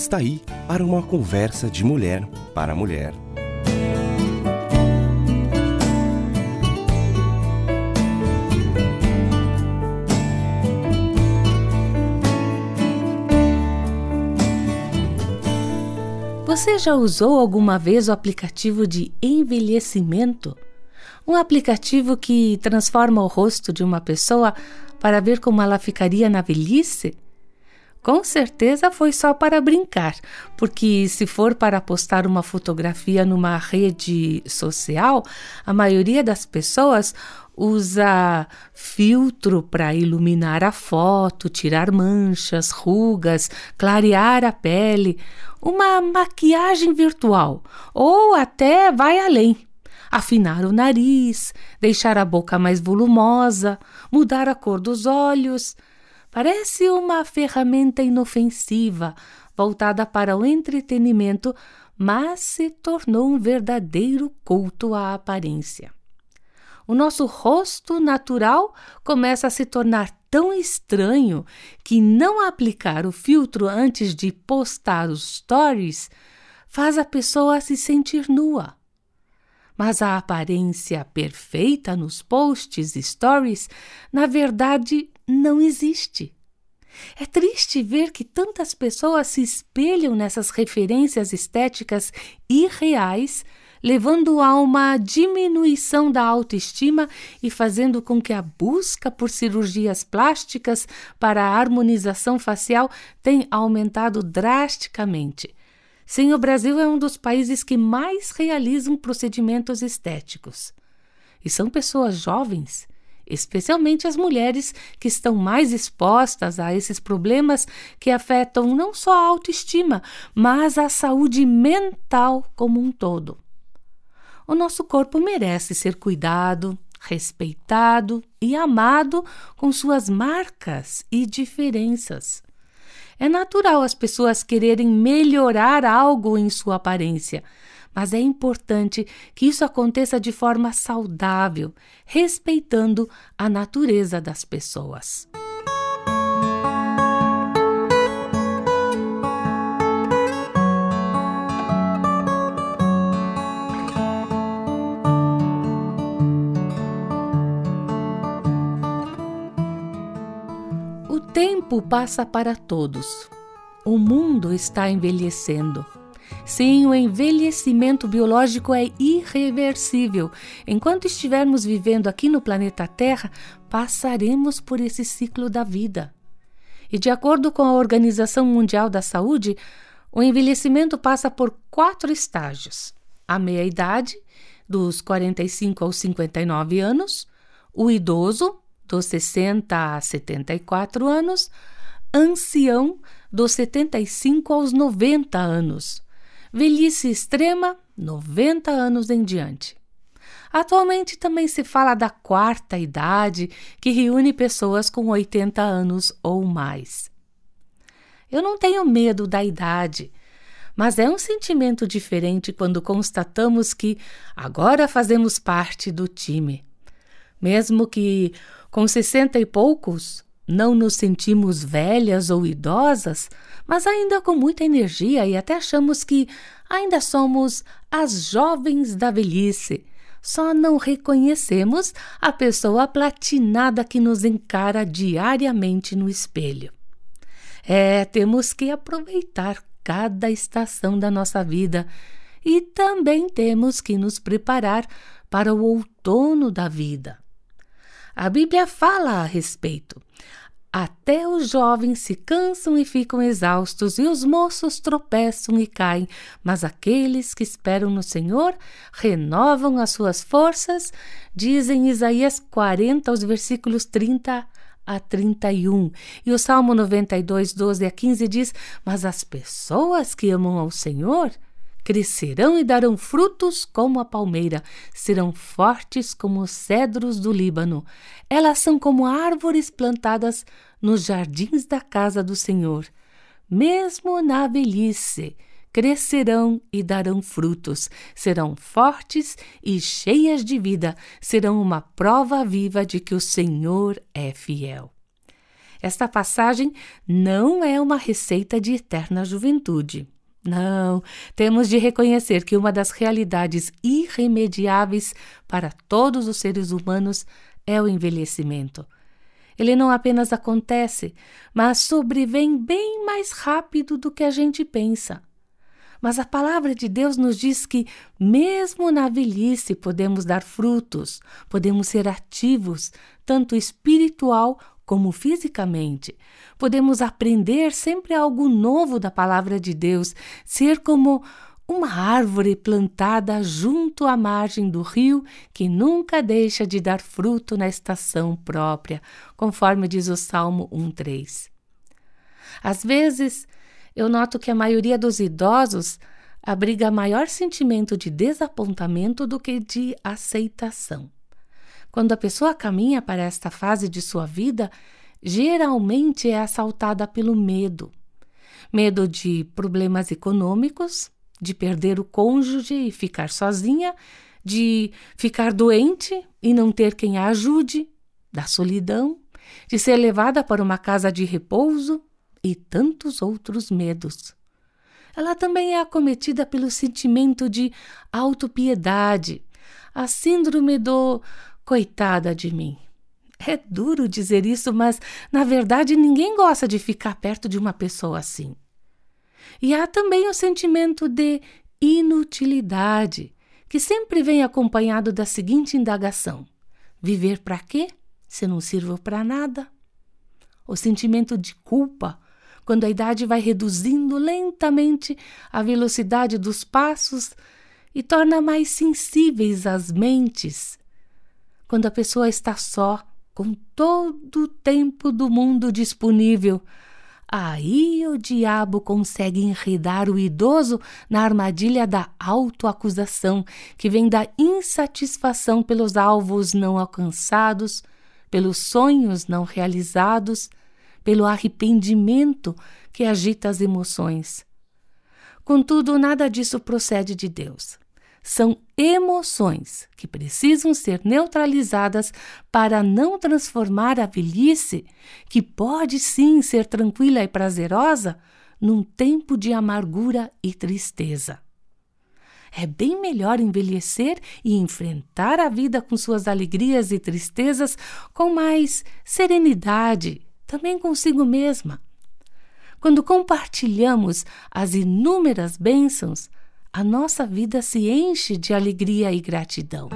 Está aí para uma conversa de mulher para mulher. Você já usou alguma vez o aplicativo de envelhecimento? Um aplicativo que transforma o rosto de uma pessoa para ver como ela ficaria na velhice? Com certeza foi só para brincar, porque se for para postar uma fotografia numa rede social, a maioria das pessoas usa filtro para iluminar a foto, tirar manchas, rugas, clarear a pele, uma maquiagem virtual ou até vai além. Afinar o nariz, deixar a boca mais volumosa, mudar a cor dos olhos. Parece uma ferramenta inofensiva, voltada para o entretenimento, mas se tornou um verdadeiro culto à aparência o nosso rosto natural começa a se tornar tão estranho que não aplicar o filtro antes de postar os stories faz a pessoa se sentir nua. Mas a aparência perfeita nos posts e stories, na verdade, não existe. É triste ver que tantas pessoas se espelham nessas referências estéticas irreais levando a uma diminuição da autoestima e fazendo com que a busca por cirurgias plásticas para a harmonização facial tenha aumentado drasticamente. Sim, o Brasil é um dos países que mais realizam procedimentos estéticos. E são pessoas jovens, especialmente as mulheres que estão mais expostas a esses problemas que afetam não só a autoestima, mas a saúde mental como um todo. O nosso corpo merece ser cuidado, respeitado e amado com suas marcas e diferenças. É natural as pessoas quererem melhorar algo em sua aparência, mas é importante que isso aconteça de forma saudável, respeitando a natureza das pessoas. tempo passa para todos. O mundo está envelhecendo. Sim, o envelhecimento biológico é irreversível. Enquanto estivermos vivendo aqui no planeta Terra, passaremos por esse ciclo da vida. E de acordo com a Organização Mundial da Saúde, o envelhecimento passa por quatro estágios: a meia-idade, dos 45 aos 59 anos, o idoso, dos 60 a 74 anos, ancião dos 75 aos 90 anos, velhice extrema, 90 anos em diante. Atualmente também se fala da quarta idade, que reúne pessoas com 80 anos ou mais. Eu não tenho medo da idade, mas é um sentimento diferente quando constatamos que agora fazemos parte do time. Mesmo que com sessenta e poucos, não nos sentimos velhas ou idosas, mas ainda com muita energia e até achamos que ainda somos as jovens da velhice. Só não reconhecemos a pessoa platinada que nos encara diariamente no espelho. É, temos que aproveitar cada estação da nossa vida e também temos que nos preparar para o outono da vida. A Bíblia fala a respeito. Até os jovens se cansam e ficam exaustos, e os moços tropeçam e caem, mas aqueles que esperam no Senhor renovam as suas forças, dizem Isaías 40, os versículos 30 a 31. E o Salmo 92, 12 a 15 diz: Mas as pessoas que amam ao Senhor crescerão e darão frutos como a palmeira, serão fortes como os cedros do Líbano. Elas são como árvores plantadas nos jardins da casa do Senhor. Mesmo na velhice, crescerão e darão frutos, serão fortes e cheias de vida, serão uma prova viva de que o Senhor é fiel. Esta passagem não é uma receita de eterna juventude. Não, temos de reconhecer que uma das realidades irremediáveis para todos os seres humanos é o envelhecimento. Ele não apenas acontece, mas sobrevém bem mais rápido do que a gente pensa. Mas a palavra de Deus nos diz que, mesmo na velhice, podemos dar frutos, podemos ser ativos, tanto espiritual como fisicamente. Podemos aprender sempre algo novo da palavra de Deus, ser como uma árvore plantada junto à margem do rio que nunca deixa de dar fruto na estação própria, conforme diz o Salmo 1:3. Às vezes, eu noto que a maioria dos idosos abriga maior sentimento de desapontamento do que de aceitação. Quando a pessoa caminha para esta fase de sua vida, geralmente é assaltada pelo medo. Medo de problemas econômicos, de perder o cônjuge e ficar sozinha, de ficar doente e não ter quem a ajude, da solidão, de ser levada para uma casa de repouso, e tantos outros medos. Ela também é acometida pelo sentimento de autopiedade, a síndrome do coitada de mim. É duro dizer isso, mas na verdade ninguém gosta de ficar perto de uma pessoa assim. E há também o sentimento de inutilidade, que sempre vem acompanhado da seguinte indagação: viver para quê, se não sirvo para nada? O sentimento de culpa quando a idade vai reduzindo lentamente a velocidade dos passos e torna mais sensíveis as mentes. Quando a pessoa está só, com todo o tempo do mundo disponível, aí o diabo consegue enredar o idoso na armadilha da autoacusação, que vem da insatisfação pelos alvos não alcançados, pelos sonhos não realizados pelo arrependimento que agita as emoções. Contudo, nada disso procede de Deus. São emoções que precisam ser neutralizadas para não transformar a velhice, que pode sim ser tranquila e prazerosa, num tempo de amargura e tristeza. É bem melhor envelhecer e enfrentar a vida com suas alegrias e tristezas com mais serenidade, também consigo mesma. Quando compartilhamos as inúmeras bênçãos, a nossa vida se enche de alegria e gratidão.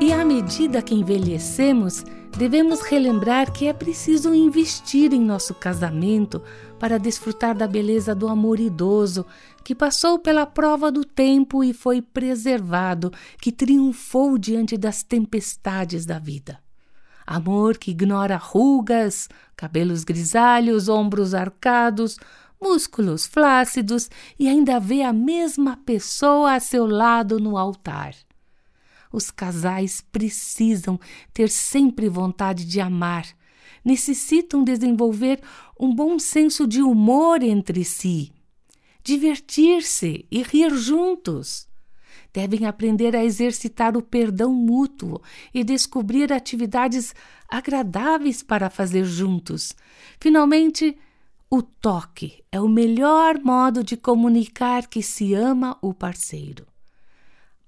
E à medida que envelhecemos, devemos relembrar que é preciso investir em nosso casamento para desfrutar da beleza do amor idoso, que passou pela prova do tempo e foi preservado, que triunfou diante das tempestades da vida. Amor que ignora rugas, cabelos grisalhos, ombros arcados, músculos flácidos e ainda vê a mesma pessoa a seu lado no altar. Os casais precisam ter sempre vontade de amar, necessitam desenvolver um bom senso de humor entre si, divertir-se e rir juntos. Devem aprender a exercitar o perdão mútuo e descobrir atividades agradáveis para fazer juntos. Finalmente, o toque é o melhor modo de comunicar que se ama o parceiro.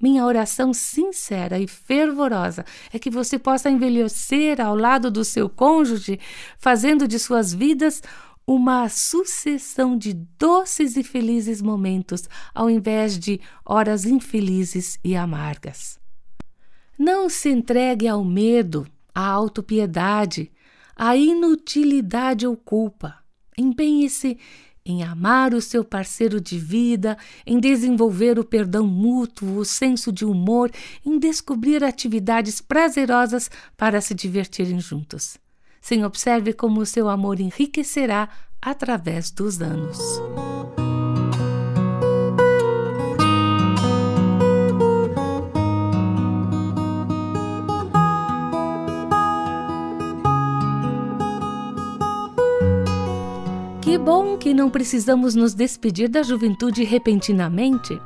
Minha oração sincera e fervorosa é que você possa envelhecer ao lado do seu cônjuge, fazendo de suas vidas uma sucessão de doces e felizes momentos, ao invés de horas infelizes e amargas. Não se entregue ao medo, à autopiedade, à inutilidade ou culpa. Empenhe-se em amar o seu parceiro de vida, em desenvolver o perdão mútuo, o senso de humor, em descobrir atividades prazerosas para se divertirem juntos. Sim, observe como o seu amor enriquecerá através dos anos. Que bom que não precisamos nos despedir da juventude repentinamente.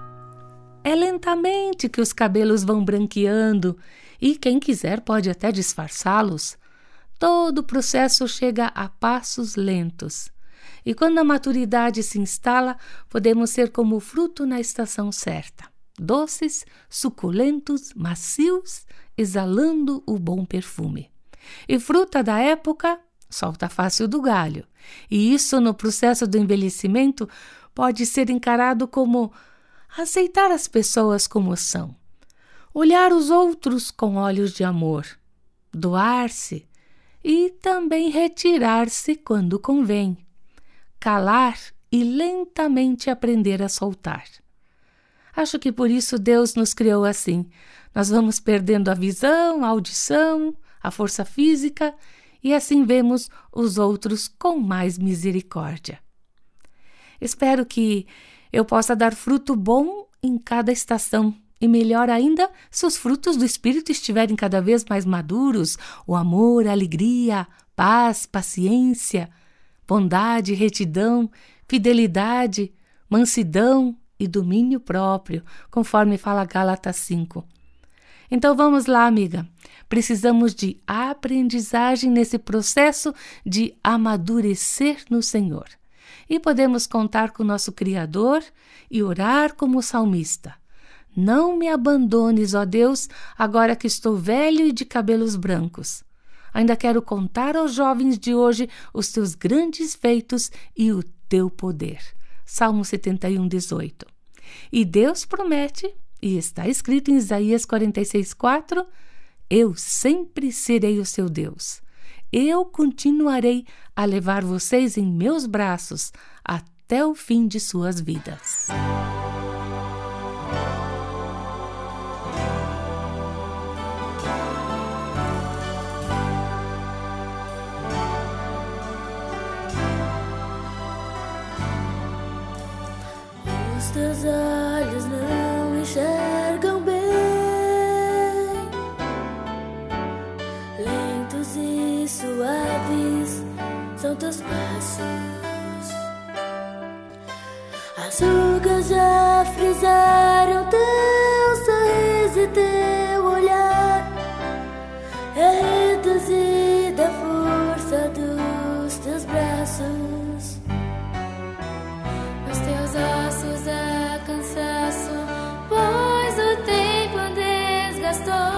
É lentamente que os cabelos vão branqueando e quem quiser pode até disfarçá-los. Todo o processo chega a passos lentos. E quando a maturidade se instala, podemos ser como o fruto na estação certa doces, suculentos, macios, exalando o bom perfume. E fruta da época, solta fácil do galho. E isso, no processo do envelhecimento, pode ser encarado como aceitar as pessoas como são, olhar os outros com olhos de amor, doar-se e também retirar-se quando convém, calar e lentamente aprender a soltar. Acho que por isso Deus nos criou assim. Nós vamos perdendo a visão, a audição, a força física e assim vemos os outros com mais misericórdia. Espero que eu possa dar fruto bom em cada estação e melhor ainda se os frutos do Espírito estiverem cada vez mais maduros o amor, a alegria, paz, paciência, bondade, retidão, fidelidade, mansidão e domínio próprio, conforme fala Gálatas 5. Então vamos lá, amiga. Precisamos de aprendizagem nesse processo de amadurecer no Senhor. E podemos contar com nosso Criador e orar como salmista. Não me abandones, ó Deus, agora que estou velho e de cabelos brancos. Ainda quero contar aos jovens de hoje os teus grandes feitos e o teu poder. Salmo 71, 18. E Deus promete e está escrito em Isaías 46, 4: Eu sempre serei o seu Deus. Eu continuarei a levar vocês em meus braços até o fim de suas vidas. Os teus olhos não enxergam tantos passos. As rugas já frisaram teu sorriso e teu olhar. É reduzida a força dos teus braços. os teus ossos a cansaço, pois o tempo desgastou.